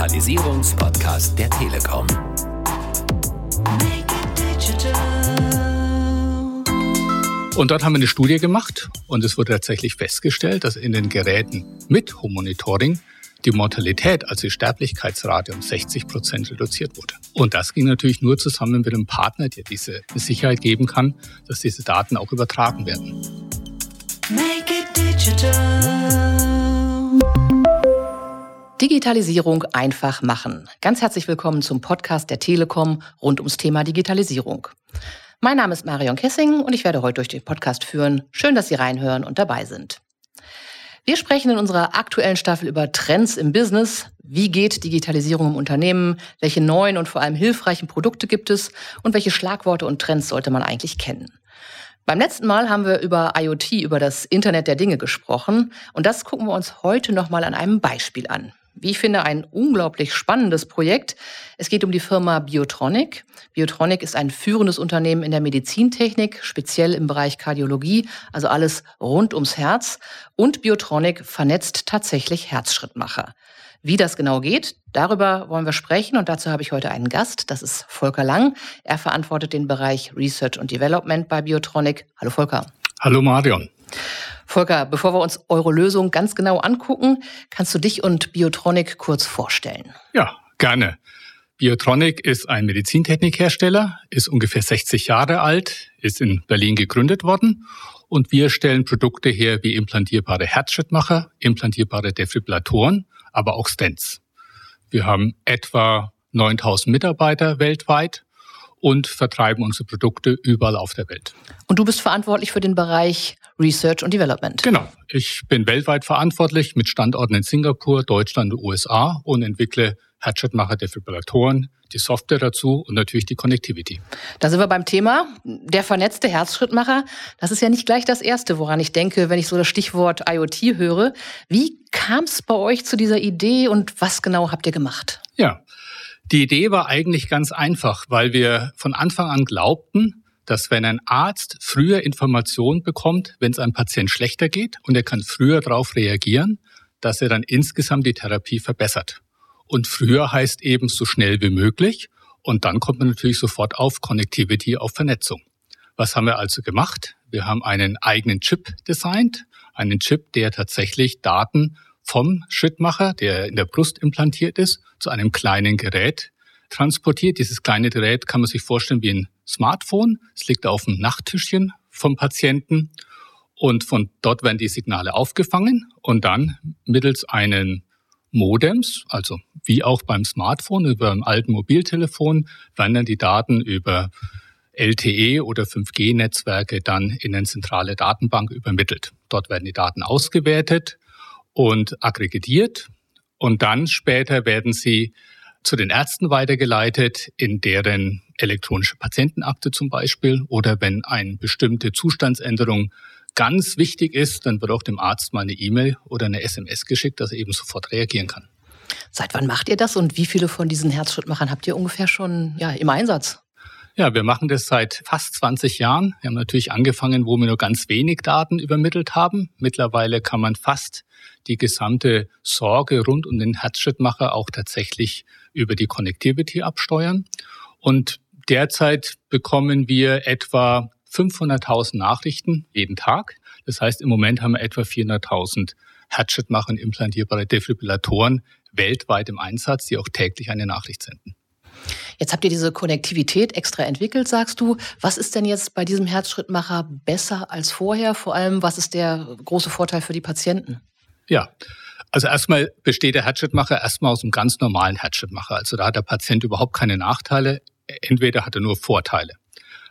Digitalisierungspodcast der Telekom. Und dort haben wir eine Studie gemacht und es wurde tatsächlich festgestellt, dass in den Geräten mit Home-Monitoring die Mortalität, also die Sterblichkeitsrate um 60 Prozent reduziert wurde. Und das ging natürlich nur zusammen mit einem Partner, der diese Sicherheit geben kann, dass diese Daten auch übertragen werden. Make it digital. Digitalisierung einfach machen. Ganz herzlich willkommen zum Podcast der Telekom rund ums Thema Digitalisierung. Mein Name ist Marion Kessing und ich werde heute durch den Podcast führen. Schön, dass Sie reinhören und dabei sind. Wir sprechen in unserer aktuellen Staffel über Trends im Business. Wie geht Digitalisierung im Unternehmen? Welche neuen und vor allem hilfreichen Produkte gibt es? Und welche Schlagworte und Trends sollte man eigentlich kennen? Beim letzten Mal haben wir über IoT, über das Internet der Dinge gesprochen. Und das gucken wir uns heute nochmal an einem Beispiel an wie ich finde, ein unglaublich spannendes Projekt. Es geht um die Firma Biotronic. Biotronic ist ein führendes Unternehmen in der Medizintechnik, speziell im Bereich Kardiologie, also alles rund ums Herz. Und Biotronic vernetzt tatsächlich Herzschrittmacher. Wie das genau geht, darüber wollen wir sprechen und dazu habe ich heute einen Gast, das ist Volker Lang. Er verantwortet den Bereich Research und Development bei Biotronic. Hallo Volker. Hallo Marion. Volker, bevor wir uns eure Lösung ganz genau angucken, kannst du dich und Biotronic kurz vorstellen? Ja, gerne. Biotronic ist ein Medizintechnikhersteller, ist ungefähr 60 Jahre alt, ist in Berlin gegründet worden und wir stellen Produkte her wie implantierbare Herzschrittmacher, implantierbare Defibrillatoren, aber auch Stents. Wir haben etwa 9000 Mitarbeiter weltweit und vertreiben unsere Produkte überall auf der Welt. Und du bist verantwortlich für den Bereich Research und Development. Genau. Ich bin weltweit verantwortlich mit Standorten in Singapur, Deutschland und USA und entwickle Herzschrittmacher, Defibrillatoren, die Software dazu und natürlich die Connectivity. Da sind wir beim Thema. Der vernetzte Herzschrittmacher, das ist ja nicht gleich das Erste, woran ich denke, wenn ich so das Stichwort IoT höre. Wie kam es bei euch zu dieser Idee und was genau habt ihr gemacht? Ja, die Idee war eigentlich ganz einfach, weil wir von Anfang an glaubten, dass wenn ein Arzt früher Informationen bekommt, wenn es einem Patient schlechter geht und er kann früher darauf reagieren, dass er dann insgesamt die Therapie verbessert. Und früher heißt eben so schnell wie möglich. Und dann kommt man natürlich sofort auf Connectivity, auf Vernetzung. Was haben wir also gemacht? Wir haben einen eigenen Chip designt, einen Chip, der tatsächlich Daten vom Schrittmacher, der in der Brust implantiert ist, zu einem kleinen Gerät transportiert. Dieses kleine Gerät kann man sich vorstellen wie ein Smartphone. Es liegt auf dem Nachttischchen vom Patienten und von dort werden die Signale aufgefangen und dann mittels einen Modems, also wie auch beim Smartphone, über einem alten Mobiltelefon, werden dann die Daten über LTE oder 5G-Netzwerke dann in eine zentrale Datenbank übermittelt. Dort werden die Daten ausgewertet und aggregiert und dann später werden sie zu den Ärzten weitergeleitet, in deren elektronische Patientenakte zum Beispiel oder wenn eine bestimmte Zustandsänderung ganz wichtig ist, dann wird auch dem Arzt mal eine E-Mail oder eine SMS geschickt, dass er eben sofort reagieren kann. Seit wann macht ihr das und wie viele von diesen Herzschrittmachern habt ihr ungefähr schon ja, im Einsatz? Ja, wir machen das seit fast 20 Jahren. Wir haben natürlich angefangen, wo wir nur ganz wenig Daten übermittelt haben. Mittlerweile kann man fast die gesamte Sorge rund um den Herzschrittmacher auch tatsächlich über die Connectivity absteuern. Und derzeit bekommen wir etwa 500.000 Nachrichten jeden Tag. Das heißt, im Moment haben wir etwa 400.000 Herzschrittmacher und implantierbare Defibrillatoren weltweit im Einsatz, die auch täglich eine Nachricht senden. Jetzt habt ihr diese Konnektivität extra entwickelt, sagst du. Was ist denn jetzt bei diesem Herzschrittmacher besser als vorher? Vor allem, was ist der große Vorteil für die Patienten? Ja, also erstmal besteht der Herzschrittmacher erstmal aus einem ganz normalen Herzschrittmacher. Also da hat der Patient überhaupt keine Nachteile. Entweder hat er nur Vorteile.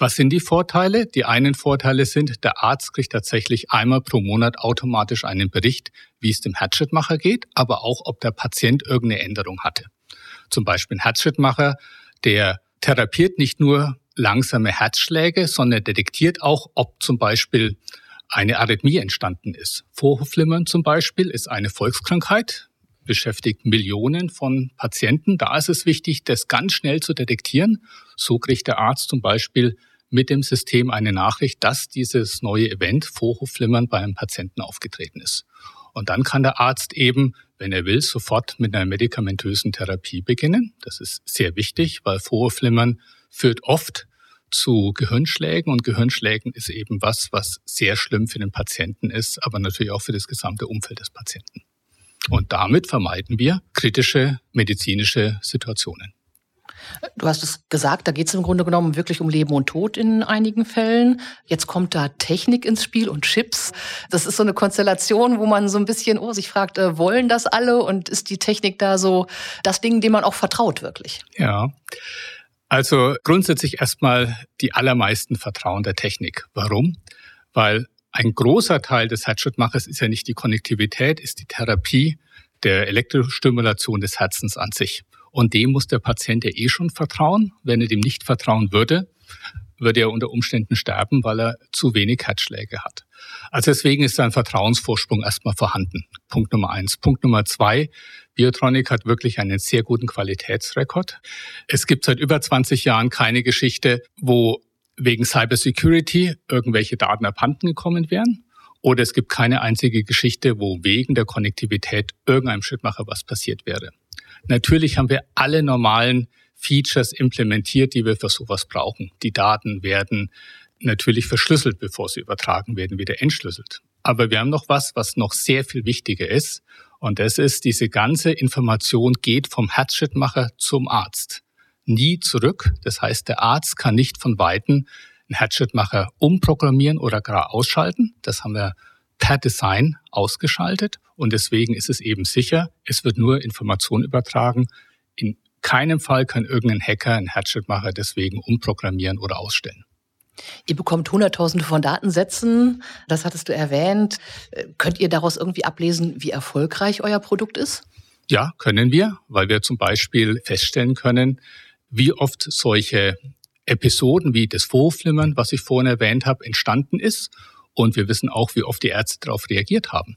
Was sind die Vorteile? Die einen Vorteile sind, der Arzt kriegt tatsächlich einmal pro Monat automatisch einen Bericht, wie es dem Herzschrittmacher geht, aber auch, ob der Patient irgendeine Änderung hatte. Zum Beispiel ein Herzschrittmacher, der therapiert nicht nur langsame Herzschläge, sondern detektiert auch, ob zum Beispiel eine Arrhythmie entstanden ist. Vorhofflimmern zum Beispiel ist eine Volkskrankheit, beschäftigt Millionen von Patienten. Da ist es wichtig, das ganz schnell zu detektieren. So kriegt der Arzt zum Beispiel mit dem System eine Nachricht, dass dieses neue Event Vorhofflimmern bei einem Patienten aufgetreten ist. Und dann kann der Arzt eben, wenn er will, sofort mit einer medikamentösen Therapie beginnen. Das ist sehr wichtig, weil Vorflimmern führt oft zu Gehirnschlägen und Gehirnschlägen ist eben was, was sehr schlimm für den Patienten ist, aber natürlich auch für das gesamte Umfeld des Patienten. Und damit vermeiden wir kritische medizinische Situationen. Du hast es gesagt, da geht es im Grunde genommen wirklich um Leben und Tod in einigen Fällen. Jetzt kommt da Technik ins Spiel und Chips. Das ist so eine Konstellation, wo man so ein bisschen oh, sich fragt, äh, wollen das alle und ist die Technik da so das Ding, dem man auch vertraut wirklich? Ja. Also grundsätzlich erstmal die allermeisten vertrauen der Technik. Warum? Weil ein großer Teil des Herzschrittmachers ist ja nicht die Konnektivität, ist die Therapie der Elektrostimulation des Herzens an sich. Und dem muss der Patient ja eh schon vertrauen. Wenn er dem nicht vertrauen würde, würde er unter Umständen sterben, weil er zu wenig Herzschläge hat. Also deswegen ist ein Vertrauensvorsprung erstmal vorhanden. Punkt Nummer eins. Punkt Nummer zwei. Biotronic hat wirklich einen sehr guten Qualitätsrekord. Es gibt seit über 20 Jahren keine Geschichte, wo wegen Cybersecurity irgendwelche Daten abhanden gekommen wären. Oder es gibt keine einzige Geschichte, wo wegen der Konnektivität irgendeinem Schrittmacher was passiert wäre. Natürlich haben wir alle normalen Features implementiert, die wir für sowas brauchen. Die Daten werden natürlich verschlüsselt, bevor sie übertragen werden, wieder entschlüsselt. Aber wir haben noch was, was noch sehr viel wichtiger ist. Und das ist, diese ganze Information geht vom Herzschrittmacher zum Arzt. Nie zurück. Das heißt, der Arzt kann nicht von Weitem einen Herzschrittmacher umprogrammieren oder gar ausschalten. Das haben wir per Design ausgeschaltet. Und deswegen ist es eben sicher, es wird nur Information übertragen. In keinem Fall kann irgendein Hacker einen Herzschrittmacher deswegen umprogrammieren oder ausstellen. Ihr bekommt Hunderttausende von Datensätzen, das hattest du erwähnt. Könnt ihr daraus irgendwie ablesen, wie erfolgreich euer Produkt ist? Ja, können wir, weil wir zum Beispiel feststellen können, wie oft solche Episoden wie das Vorflimmern, was ich vorhin erwähnt habe, entstanden ist. Und wir wissen auch, wie oft die Ärzte darauf reagiert haben.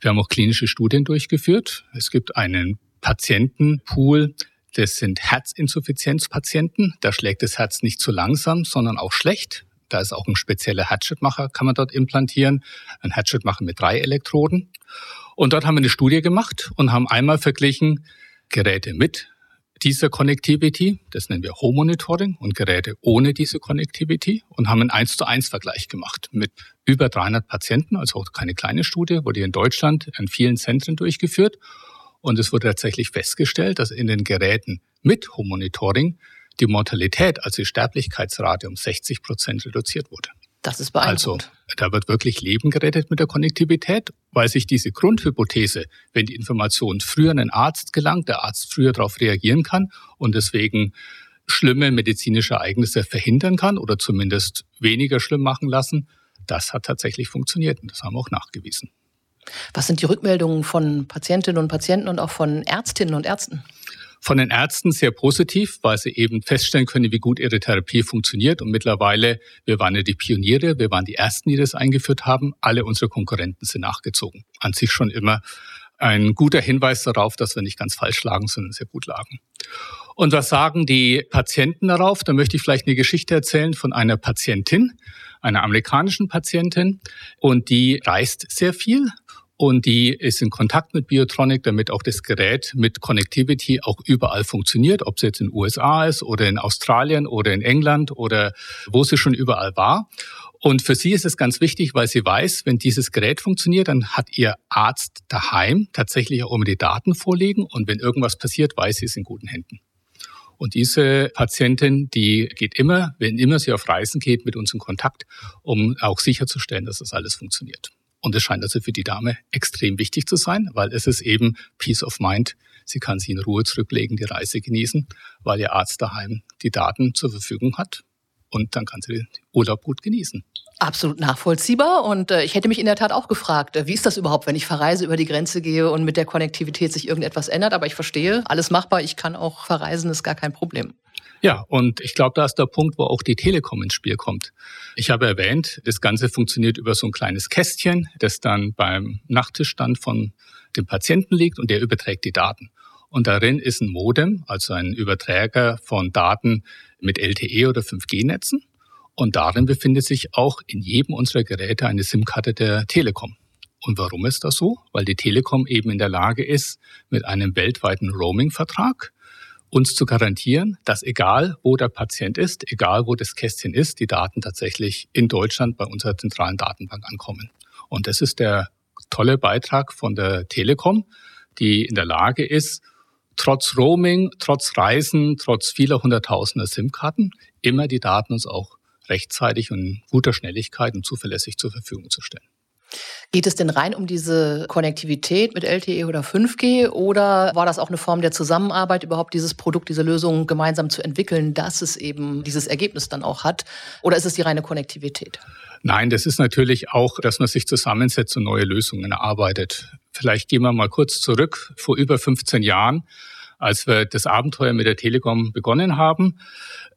Wir haben auch klinische Studien durchgeführt. Es gibt einen Patientenpool, das sind Herzinsuffizienzpatienten. Da schlägt das Herz nicht zu langsam, sondern auch schlecht. Da ist auch ein spezieller Herzschrittmacher, kann man dort implantieren. Ein Herzschrittmacher mit drei Elektroden. Und dort haben wir eine Studie gemacht und haben einmal verglichen Geräte mit dieser Connectivity, das nennen wir Home Monitoring, und Geräte ohne diese Connectivity und haben einen 1 zu 1 Vergleich gemacht mit über 300 Patienten, also auch keine kleine Studie, wurde in Deutschland in vielen Zentren durchgeführt. Und es wurde tatsächlich festgestellt, dass in den Geräten mit Home Monitoring die Mortalität, also die Sterblichkeitsrate um 60 Prozent reduziert wurde. Das ist beeindruckend. Also da wird wirklich Leben gerettet mit der Konnektivität, weil sich diese Grundhypothese, wenn die Information früher an den Arzt gelangt, der Arzt früher darauf reagieren kann und deswegen schlimme medizinische Ereignisse verhindern kann oder zumindest weniger schlimm machen lassen, das hat tatsächlich funktioniert und das haben wir auch nachgewiesen. Was sind die Rückmeldungen von Patientinnen und Patienten und auch von Ärztinnen und Ärzten? Von den Ärzten sehr positiv, weil sie eben feststellen können, wie gut ihre Therapie funktioniert. Und mittlerweile, wir waren ja die Pioniere, wir waren die Ersten, die das eingeführt haben. Alle unsere Konkurrenten sind nachgezogen. An sich schon immer ein guter Hinweis darauf, dass wir nicht ganz falsch lagen, sondern sehr gut lagen. Und was sagen die Patienten darauf? Da möchte ich vielleicht eine Geschichte erzählen von einer Patientin, einer amerikanischen Patientin. Und die reist sehr viel und die ist in Kontakt mit Biotronic, damit auch das Gerät mit Connectivity auch überall funktioniert, ob es jetzt in den USA ist oder in Australien oder in England oder wo sie schon überall war. Und für sie ist es ganz wichtig, weil sie weiß, wenn dieses Gerät funktioniert, dann hat ihr Arzt daheim tatsächlich auch immer die Daten vorliegen und wenn irgendwas passiert, weiß sie, es in guten Händen. Und diese Patientin, die geht immer, wenn immer sie auf Reisen geht, mit uns in Kontakt, um auch sicherzustellen, dass das alles funktioniert. Und es scheint also für die Dame extrem wichtig zu sein, weil es ist eben Peace of Mind. Sie kann sie in Ruhe zurücklegen, die Reise genießen, weil ihr Arzt daheim die Daten zur Verfügung hat. Und dann kann sie den Urlaub gut genießen. Absolut nachvollziehbar. Und äh, ich hätte mich in der Tat auch gefragt, äh, wie ist das überhaupt, wenn ich verreise, über die Grenze gehe und mit der Konnektivität sich irgendetwas ändert? Aber ich verstehe, alles machbar. Ich kann auch verreisen, ist gar kein Problem. Ja, und ich glaube, da ist der Punkt, wo auch die Telekom ins Spiel kommt. Ich habe erwähnt, das Ganze funktioniert über so ein kleines Kästchen, das dann beim Nachttischstand von dem Patienten liegt und der überträgt die Daten. Und darin ist ein Modem, also ein Überträger von Daten mit LTE oder 5G-Netzen. Und darin befindet sich auch in jedem unserer Geräte eine SIM-Karte der Telekom. Und warum ist das so? Weil die Telekom eben in der Lage ist, mit einem weltweiten Roaming-Vertrag uns zu garantieren, dass egal wo der Patient ist, egal wo das Kästchen ist, die Daten tatsächlich in Deutschland bei unserer zentralen Datenbank ankommen. Und das ist der tolle Beitrag von der Telekom, die in der Lage ist, trotz Roaming, trotz Reisen, trotz vieler hunderttausender SIM-Karten immer die Daten uns auch rechtzeitig und in guter Schnelligkeit und zuverlässig zur Verfügung zu stellen. Geht es denn rein um diese Konnektivität mit LTE oder 5G oder war das auch eine Form der Zusammenarbeit, überhaupt dieses Produkt, diese Lösung gemeinsam zu entwickeln, dass es eben dieses Ergebnis dann auch hat? Oder ist es die reine Konnektivität? Nein, das ist natürlich auch, dass man sich zusammensetzt und neue Lösungen erarbeitet. Vielleicht gehen wir mal kurz zurück. Vor über 15 Jahren, als wir das Abenteuer mit der Telekom begonnen haben,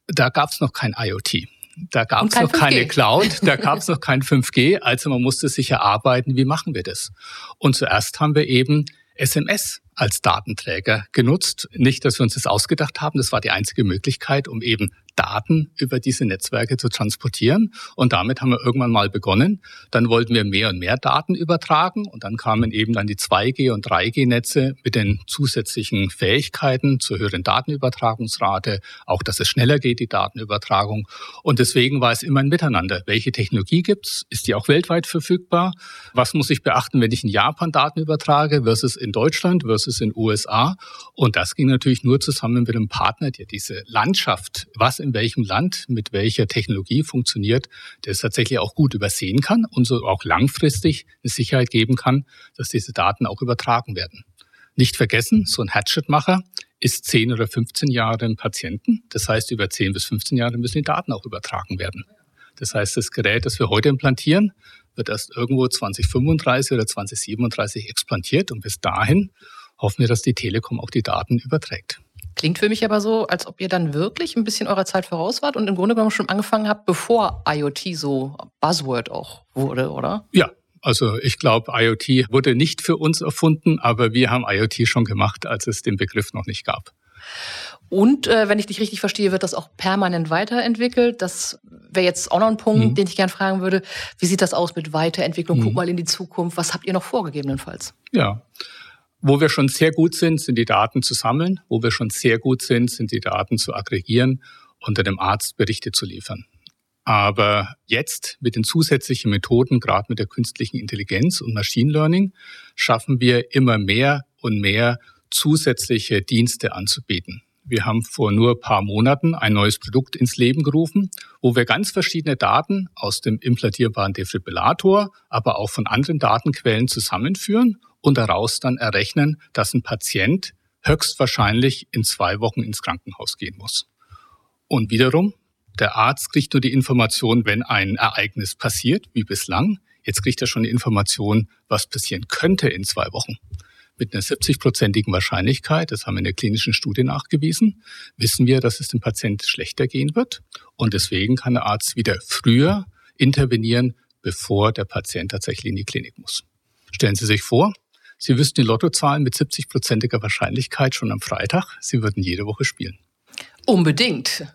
da gab es noch kein IoT. Da gab es noch 5G. keine Cloud, da gab es noch kein 5G, also man musste sich erarbeiten, wie machen wir das. Und zuerst haben wir eben SMS als Datenträger genutzt. Nicht, dass wir uns das ausgedacht haben, das war die einzige Möglichkeit, um eben Daten über diese Netzwerke zu transportieren. Und damit haben wir irgendwann mal begonnen. Dann wollten wir mehr und mehr Daten übertragen. Und dann kamen eben dann die 2G- und 3G-Netze mit den zusätzlichen Fähigkeiten zur höheren Datenübertragungsrate. Auch, dass es schneller geht, die Datenübertragung. Und deswegen war es immer ein Miteinander. Welche Technologie gibt's? Ist die auch weltweit verfügbar? Was muss ich beachten, wenn ich in Japan Daten übertrage versus in Deutschland versus in USA? Und das ging natürlich nur zusammen mit einem Partner, der diese Landschaft, was in welchem Land mit welcher Technologie funktioniert, der es tatsächlich auch gut übersehen kann und so auch langfristig eine Sicherheit geben kann, dass diese Daten auch übertragen werden. Nicht vergessen, so ein Hatchet-Macher ist 10 oder 15 Jahre im Patienten. Das heißt, über 10 bis 15 Jahre müssen die Daten auch übertragen werden. Das heißt, das Gerät, das wir heute implantieren, wird erst irgendwo 2035 oder 2037 explantiert und bis dahin hoffen wir, dass die Telekom auch die Daten überträgt. Klingt für mich aber so, als ob ihr dann wirklich ein bisschen eurer Zeit voraus wart und im Grunde genommen schon angefangen habt, bevor IoT so Buzzword auch wurde, oder? Ja, also ich glaube, IoT wurde nicht für uns erfunden, aber wir haben IoT schon gemacht, als es den Begriff noch nicht gab. Und äh, wenn ich dich richtig verstehe, wird das auch permanent weiterentwickelt. Das wäre jetzt auch noch ein Punkt, mhm. den ich gerne fragen würde. Wie sieht das aus mit Weiterentwicklung? Mhm. Guck mal in die Zukunft. Was habt ihr noch vorgegebenenfalls? Ja, wo wir schon sehr gut sind, sind die Daten zu sammeln. Wo wir schon sehr gut sind, sind die Daten zu aggregieren und dem Arzt Berichte zu liefern. Aber jetzt mit den zusätzlichen Methoden, gerade mit der künstlichen Intelligenz und Machine Learning, schaffen wir immer mehr und mehr zusätzliche Dienste anzubieten. Wir haben vor nur ein paar Monaten ein neues Produkt ins Leben gerufen, wo wir ganz verschiedene Daten aus dem implantierbaren Defibrillator, aber auch von anderen Datenquellen zusammenführen und daraus dann errechnen, dass ein Patient höchstwahrscheinlich in zwei Wochen ins Krankenhaus gehen muss. Und wiederum, der Arzt kriegt nur die Information, wenn ein Ereignis passiert, wie bislang. Jetzt kriegt er schon die Information, was passieren könnte in zwei Wochen. Mit einer 70-prozentigen Wahrscheinlichkeit, das haben wir in der klinischen Studie nachgewiesen, wissen wir, dass es dem Patienten schlechter gehen wird. Und deswegen kann der Arzt wieder früher intervenieren, bevor der Patient tatsächlich in die Klinik muss. Stellen Sie sich vor, Sie wüssten die Lottozahlen mit 70-prozentiger Wahrscheinlichkeit schon am Freitag. Sie würden jede Woche spielen. Unbedingt.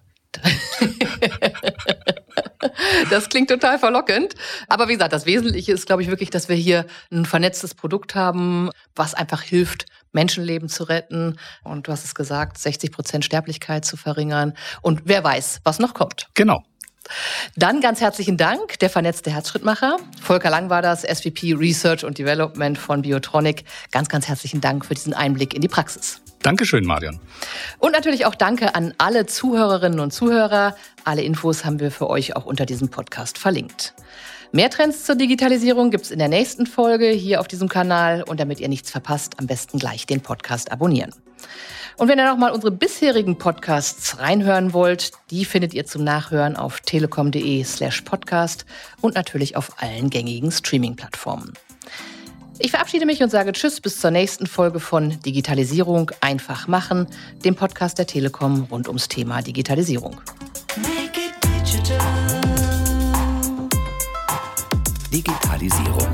Das klingt total verlockend. Aber wie gesagt, das Wesentliche ist, glaube ich, wirklich, dass wir hier ein vernetztes Produkt haben, was einfach hilft, Menschenleben zu retten. Und du hast es gesagt, 60 Prozent Sterblichkeit zu verringern. Und wer weiß, was noch kommt. Genau. Dann ganz herzlichen Dank, der vernetzte Herzschrittmacher. Volker Lang war das, SVP Research und Development von Biotronic. Ganz, ganz herzlichen Dank für diesen Einblick in die Praxis. Dankeschön, Marion. Und natürlich auch danke an alle Zuhörerinnen und Zuhörer. Alle Infos haben wir für euch auch unter diesem Podcast verlinkt. Mehr Trends zur Digitalisierung gibt es in der nächsten Folge hier auf diesem Kanal. Und damit ihr nichts verpasst, am besten gleich den Podcast abonnieren. Und wenn ihr noch mal unsere bisherigen Podcasts reinhören wollt, die findet ihr zum Nachhören auf telekom.de slash podcast und natürlich auf allen gängigen Streaming-Plattformen. Ich verabschiede mich und sage Tschüss bis zur nächsten Folge von Digitalisierung einfach machen, dem Podcast der Telekom rund ums Thema Digitalisierung. Digitalisierung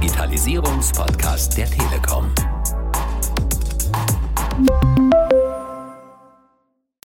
Digitalisierungspodcast der Telekom.